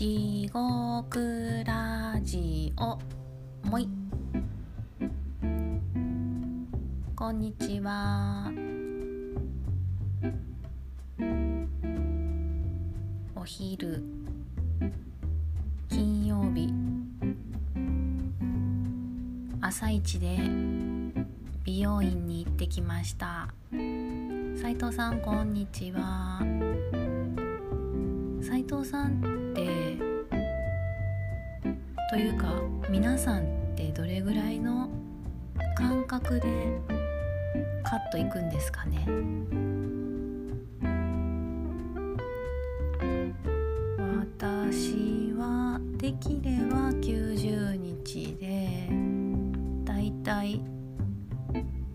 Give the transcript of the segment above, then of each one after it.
地獄ラジオ。もい。こんにちは。お昼。金曜日。朝一で。美容院に行ってきました。斉藤さんこんにちは。斉藤さんってというか皆さんってどれぐらいの感覚でカットいくんですかね？私はできれば90日でだいたい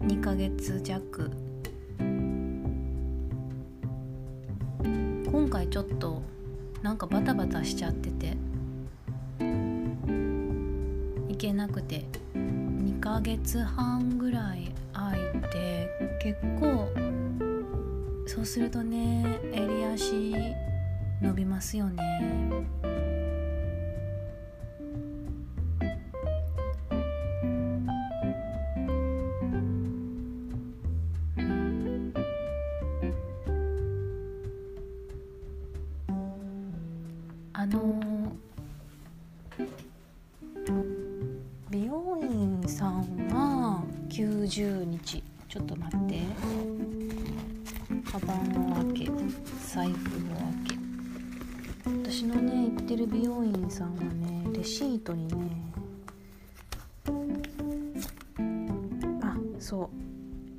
2ヶ月弱。今回ちょっとなんかバタバタしちゃってて。行けなくて。2ヶ月半ぐらい空いて結構そうするとね襟足伸びますよね。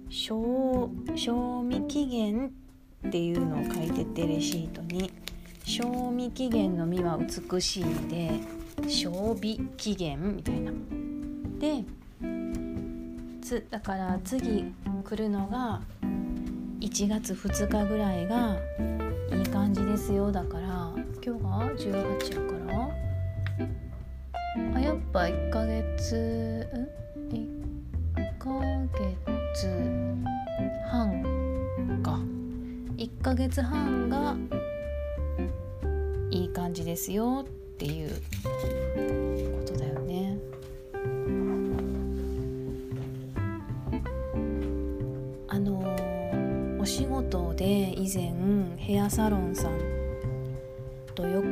賞賞味期限っていうのを書いててレシートに。賞味期限の実は美しいで賞味期限みたいな。でつだから次来るのが1月2日ぐらいがいい感じですよ。だから今日が18やから。あやっぱ1ヶ月ん？1ヶ月。半か1ヶ月半がいい感じですよっていうことだよね。あのお仕事で以前ヘアサロンさんとよく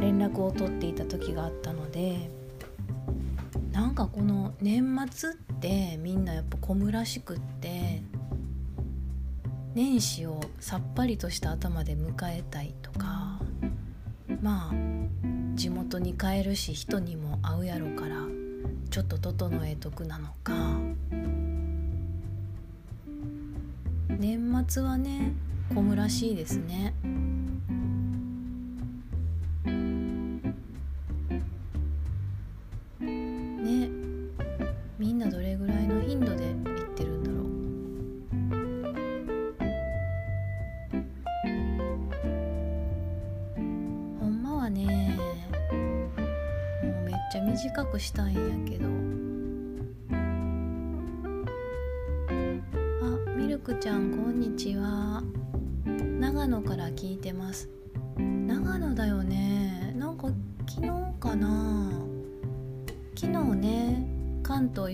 連絡を取っていた時があったのでなんかこの年末ってみんなやっぱ小村しくって年始をさっぱりとした頭で迎えたいとかまあ地元に帰るし人にも会うやろからちょっと整えとくなのか。年末はね小村しいですね。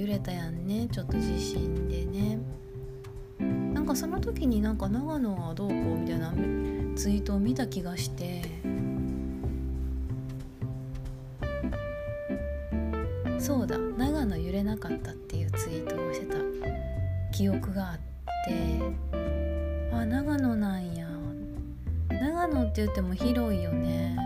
揺れたやんね。ちょっと地震でね。なんかその時になんか長野はどうこうみたいなツイートを見た気がして。そうだ。長野揺れなかったっていうツイートをしてた。記憶があって。あ長野なんや。長野って言っても広いよね。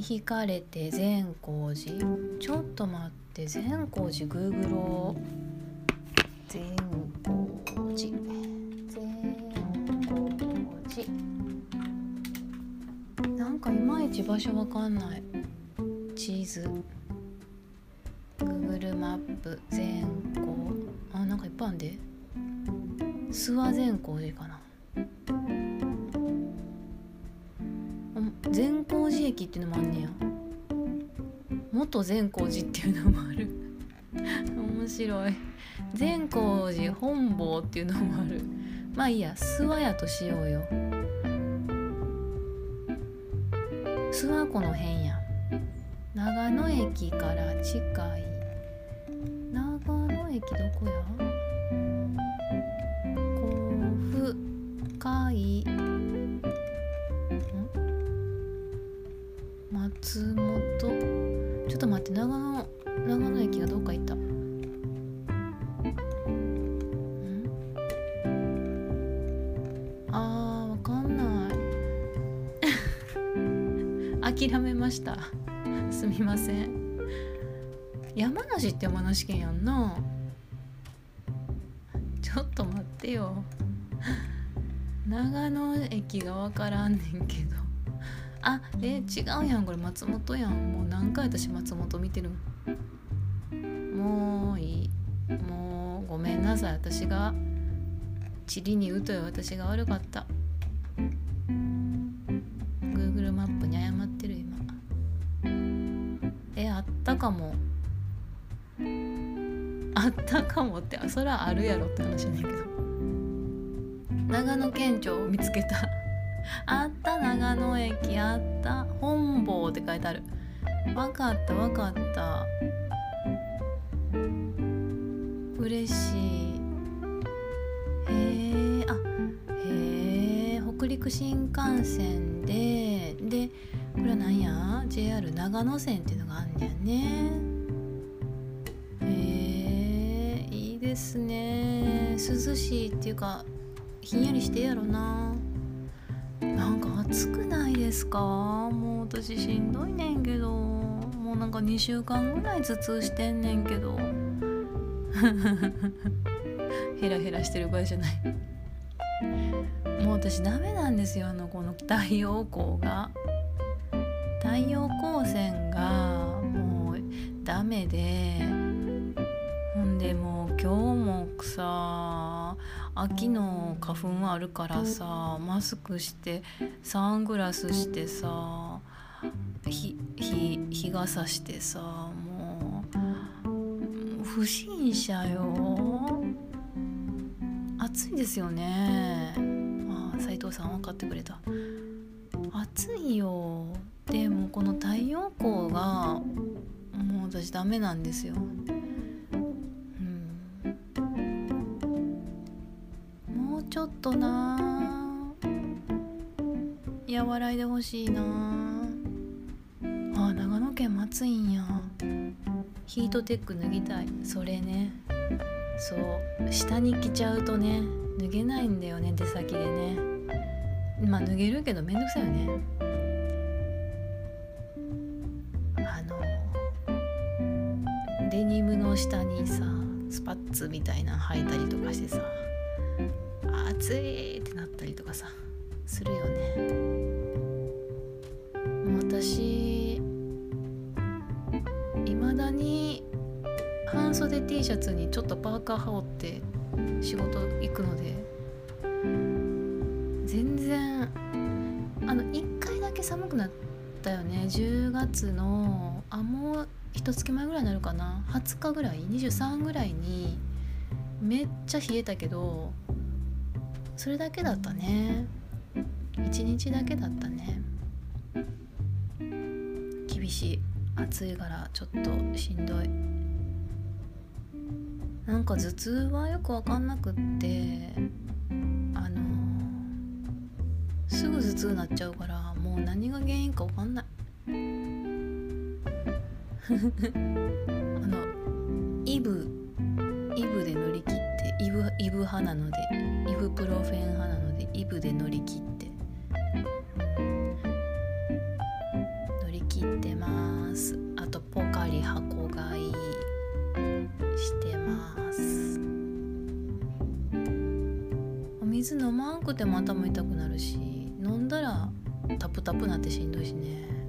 に引かれて善光寺。ちょっと待って善光寺グーグロ善光寺。善光寺。なんかいまいち場所わかんない。地図。Google マップ。善光。あなんかいっぱいあんで。諏訪善光寺かな善光寺駅っていうのもあんねや。元善光寺っていうのもある。面白い。善光寺本坊っていうのもある。まあいいや諏訪屋としようよ。諏訪湖の辺や。長野駅から近い。長野駅どこや？甲府海松本。ちょっと待って長野長野駅がどっか行った。あーわかんない。諦めました。すみません。山梨って山梨県やんな。ちょっと待ってよ。長野駅がわからんねんけど。あえ違うやんこれ松本やん。もう何回私松本見てるもういい。もうごめんなさい。私が地理に疎い私が悪かった。Google マップに謝ってる今。えあったかも。あったかもってあそらあるやろって話やねんけど。長野県庁を見つけた。あった長野駅あった本坊って書いてある。わかったわかった。嬉しい。へえあへえ北陸新幹線ででこれは何や？JR 長野線っていうのがあんねやね。へえいいですね。涼しいっていうかひんやりしてやろなな。暑くないですか？もう私しんどいねんけど。もうなんか2週間ぐらい頭痛してんねんけど。ヘラヘラしてる場合じゃない。もう私ダメなんですよあのこの太陽光が。太陽光線がもうダメで。ほんでもう今日もさ。秋の花粉あるからさマスクしてサングラスしてさ日日傘してさもう不審者よ。暑いですよね。あ斉藤さん分かってくれた。暑いよ。でもこの太陽光がもう私ダメなんですよちょっとな。和らいでほしいな。あ長野県松いんや。ヒートテック脱ぎたい。それね。そう。下に着ちゃうとね脱げないんだよね。出先でね。まあ脱げるけどめんどくさいよね。あのデニムの下にさスパッツみたいなの履いたりとかしてさ。暑いってなったりとかさするよね。私いまだに半袖 T シャツにちょっとパーカー羽織って仕事行くので全然あの1回だけ寒くなったよね。10月のあもう一月前ぐらいになるかな。20日ぐらい？23ぐらいにめっちゃ冷えたけどそれだけだったね。一日だけだったね。厳しい暑いからちょっとしんどい。なんか頭痛はよく分かんなくってあのすぐ頭痛になっちゃうからもう何が原因か分かんない。あのイブイブで乗り切ってイブイブ派なのでイブプロフェン派なのでイブで乗り切って乗り切ってます。あとポカリ箱買いしてます。お水飲まんくても頭痛くなるし飲んだらタプタプなってしんどいしね。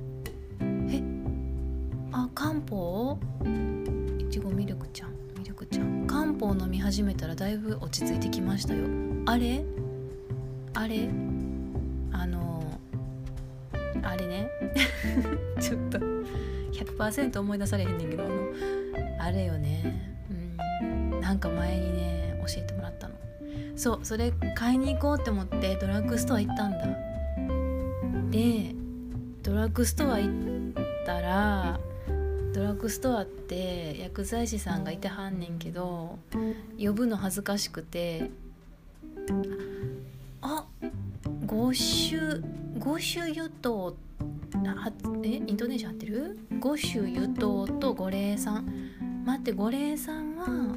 落ち着いてきましたよ。あれ？あれ？あのあれね。ちょっと100%思い出されへんねんけどあのあれよね。うん。なんか前にね教えてもらったの。そうそれ買いに行こうって思ってドラッグストア行ったんだ。でドラッグストア行ったらドラッグストアって薬剤師さんがいてはんねんけど呼ぶの恥ずかしくてあ五種五種油糖あえイントネーション合ってる？五種油糖と五苓散待って五苓散は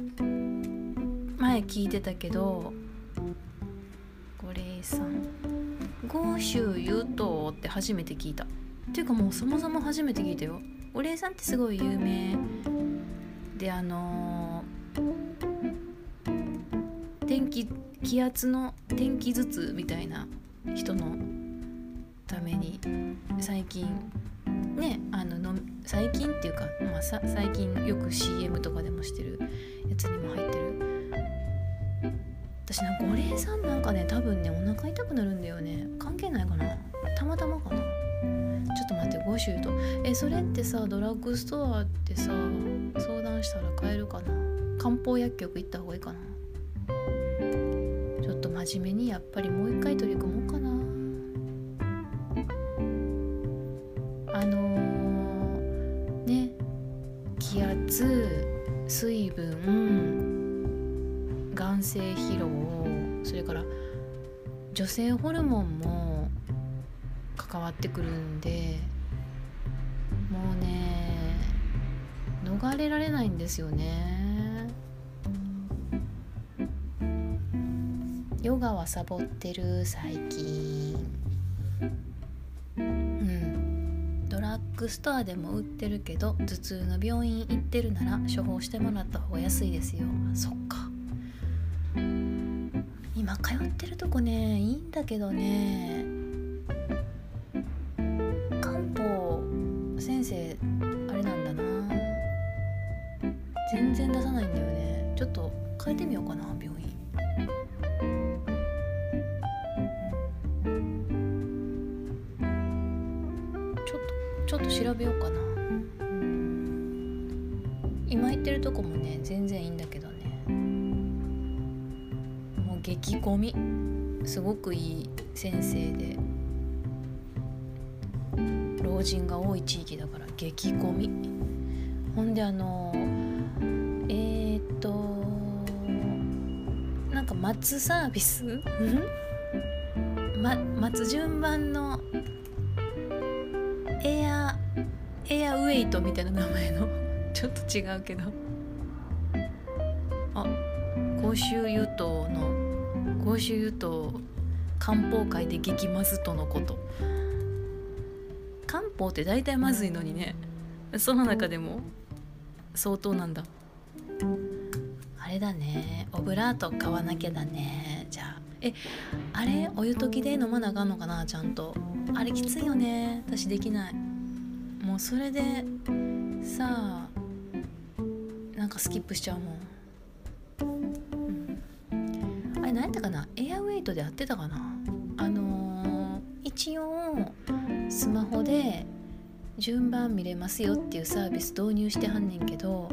前聞いてたけど五苓散五種油糖って初めて聞いた。っていうかもうそもそも初めて聞いたよ。五苓散ってすごい有名。であのー、天気気圧の天気頭痛みたいな人のために最近ねあのの最近っていうか、まあ、さ最近よく CM とかでもしてるやつにも入ってる。私なんか五苓散なんかね多分ねお腹痛くなるんだよね。関係ないかな。たまたまかな。っと待って5種と。えそれってさドラッグストアってさ相談したら買えるかな？漢方薬局行った方がいいかな？ちょっと真面目にやっぱりもう一回取り組もうかな。あのー、ね気圧水分眼性疲労それから女性ホルモンもってくるんでもうね逃れられないんですよね。ヨガはサボってる最近。うん。ドラッグストアでも売ってるけど頭痛の病院行ってるなら処方してもらった方が安いですよ。そっか。今通ってるとこねいいんだけどね。今行ってるとこもね全然いいんだけどね。もう激混み。すごくいい先生で。老人が多い地域だから激混み。ほんであのえー、っとなんか待つサービス、ま、待つ順番のエアエアウェイトみたいな名前の。ちょっと違うけど。あ公衆油党の公衆油党漢方界で激まずとのこと。漢方って大体まずいのにね。その中でも相当なんだ。あれだね。オブラート買わなきゃだね。じゃあ。えあれお湯溶きで飲まなあかんのかな？ちゃんと。あれきついよね。私できない。もうそれでさあなんかスキップしちゃうもん、うん、あれ何やったかな？エアウェイトでやってたかな？あのー、一応スマホで順番見れますよっていうサービス導入してはんねんけど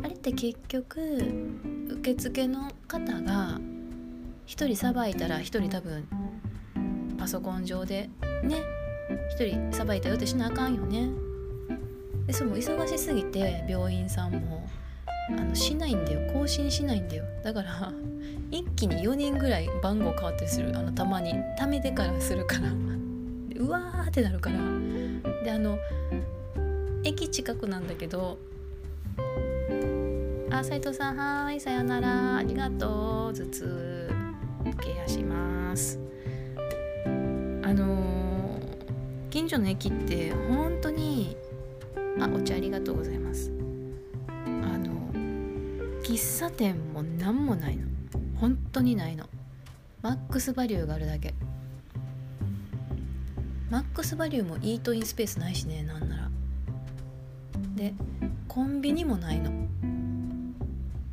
あれって結局受付の方が1人さばいたら1人多分パソコン上でね？1人さばいたよってしなあかんよね。でそれも忙しすぎて病院さんも。あのしないんだよ。更新しないんだよ。だから一気に4人ぐらい番号変わったりする。あのたまに。貯めてからするから。うわーってなるから。であの駅近くなんだけどあ斉藤さんはいさよなら。ありがとう。頭痛。ケアします。あのー、近所の駅って本当にあお茶ありがとうございます。喫茶店も何もないの。本当にないの。マックスバリューがあるだけ。マックスバリューもイートインスペースないしね。なんなら。でコンビニもないの。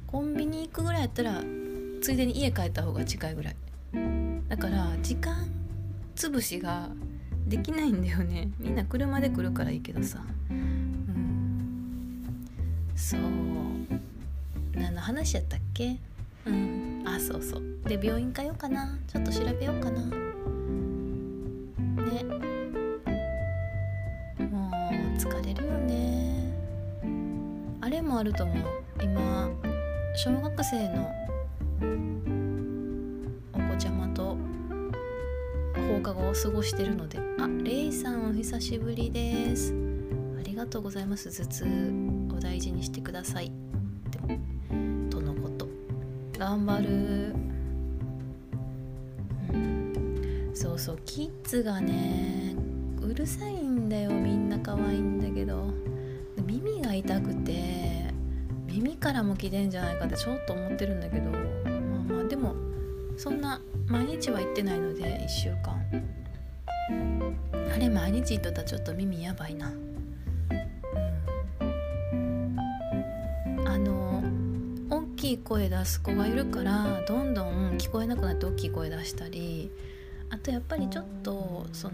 コンビニ行くぐらいやったらついでに家帰った方が近いぐらい。だから時間潰しができないんだよね。みんな車で来るからいいけどさ、うん、そう。何の話やったっけ？うん。あそうそう。で病院通ようかな。ちょっと調べようかな。ね。もう疲れるよね。あれもあると思う。今小学生のお子ちゃまと放課後を過ごしてるので。あレイさんお久しぶりです。ありがとうございます。頭痛お大事にしてください頑張る、うん、そうそうキッズがねうるさいんだよ。みんな可愛いんだけど。耳が痛くて耳からも来てんじゃないかってちょっと思ってるんだけど。まあまあでもそんな毎日は行ってないので1週間。あれ毎日行っとったらちょっと耳やばいな。い声出す子がいるからどんどん聞こえなくなって大きい声出したりあとやっぱりちょっとその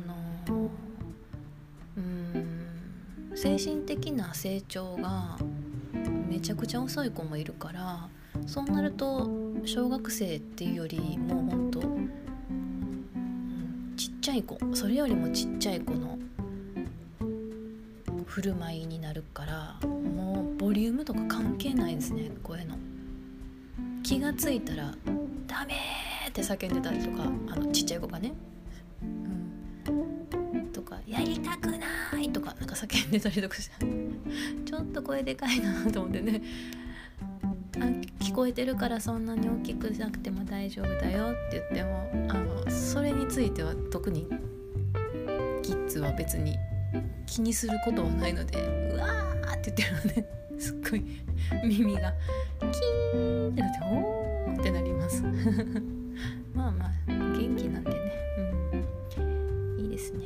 うん精神的な成長がめちゃくちゃ遅い子もいるからそうなると小学生っていうよりもうほんと、ちっちゃい子それよりもちっちゃい子の振る舞いになるからもうボリュームとか関係ないですね声の。気が付いたら「ダメ!」って叫んでたりとかあのちっちゃい子がね、うん、とか「やりたくない!」とかなんか叫んでたりとかして ちょっと声でかいなと思ってねあ聞こえてるからそんなに大きくなくても大丈夫だよって言ってもあのそれについては特にキッズは別に気にすることはないのでうわーって言ってるので、すっごい耳がキーンってなっておーってなります。まあまあ元気なんでね、うん、いいですね。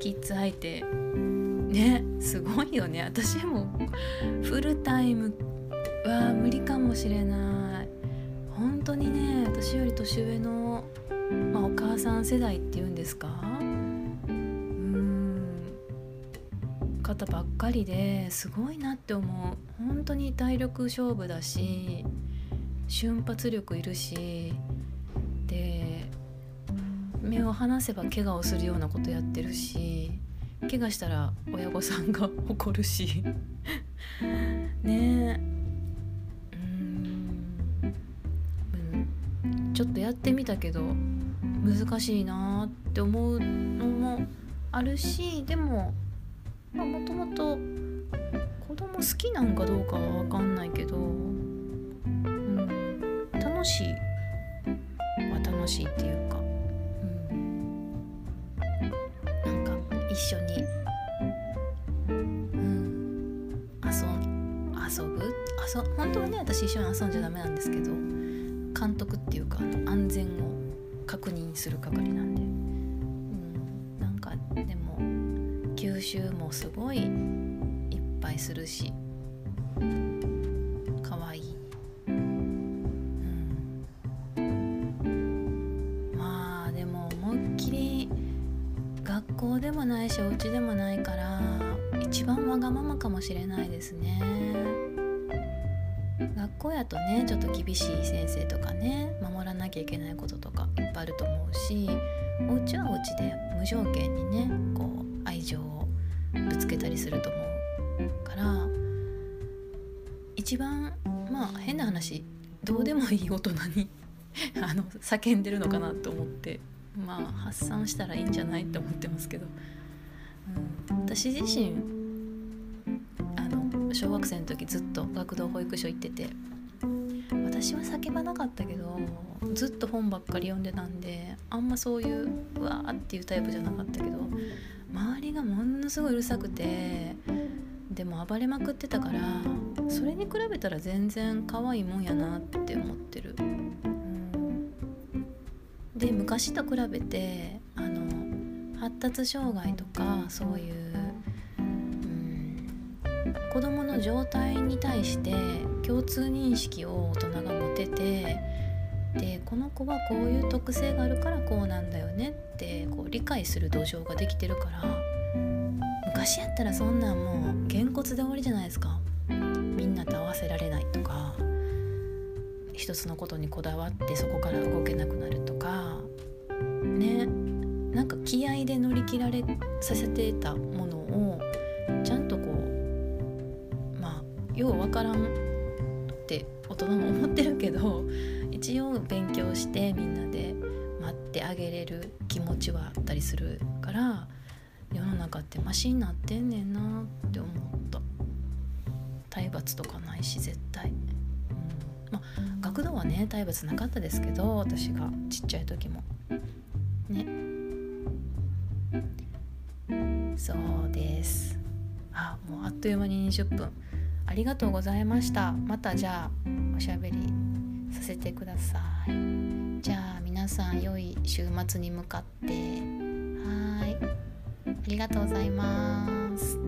キッズ相手。ね。すごいよね。私もフルタイムは無理かもしれない。本当にね私より年上の、まあ、お母さん世代っていうんですか？方ばっかりですごいなって思う。本当に体力勝負だし瞬発力いるしで目を離せば怪我をするようなことやってるし怪我したら親御さんが怒るし。ね。えうん。ちょっとやってみたけど難しいなって思うのもあるしでもまあもともと子供好きなんかどうかは分かんないけど、うん、楽しいは楽しいっていうかうん、なんか一緒に、うん、遊遊ぶ？遊本当はね私一緒に遊んじゃダメなんですけど監督っていうか安全を確認する係なんで、吸収もすごいいっぱいするしかわいいまあでも思いっきり学。校でもないしお家でもないから一番わがままかもしれないですね学校やとねちょっと厳しい先生とかね守らなきゃいけないこととかいっぱいあると思うしお家はお家で無条件にねこう愛情をぶつけたりすると思うから一番まあ変な話どうでもいい大人に あの叫んでるのかなと思ってまあ発散したらいいんじゃないって思ってますけど、うん、私自身あの小学生の時ずっと学童保育所行ってて私は叫ばなかったけどずっと本ばっかり読んでたんであんまそういううわーっていうタイプじゃなかったけど周りがものすごいうるさくてでも暴れまくってたからそれに比べたら全然可愛いもんやなって思ってる。で昔と比べてあの発達障害とかそういう、うん、子どもの状態に対して共通認識を大人が持ててでこの子はこういう特性があるからこうなんだよねってこう理解する土壌ができてるから昔やったらそんなんもうげんこつで終わりじゃないですか。みんなと合わせられないとか一つのことにこだわってそこから動けなくなるとか。ねなんか気合で乗り切られさせてたものをちゃんとこうまあようわからんって大人も思ってるけど一応勉強してみんなでってあげれる気持ちはあったりするから世の中ってマシになってんねんなって思った。体罰とかないし絶対、うん、まあ学童はね体罰なかったですけど私がちっちゃい時も。ね。そうです。あもうあっという間に20分。ありがとうございました。またじゃあおしゃべり。せてください。じゃあ皆さん良い週末に向かって。はい。ありがとうございます。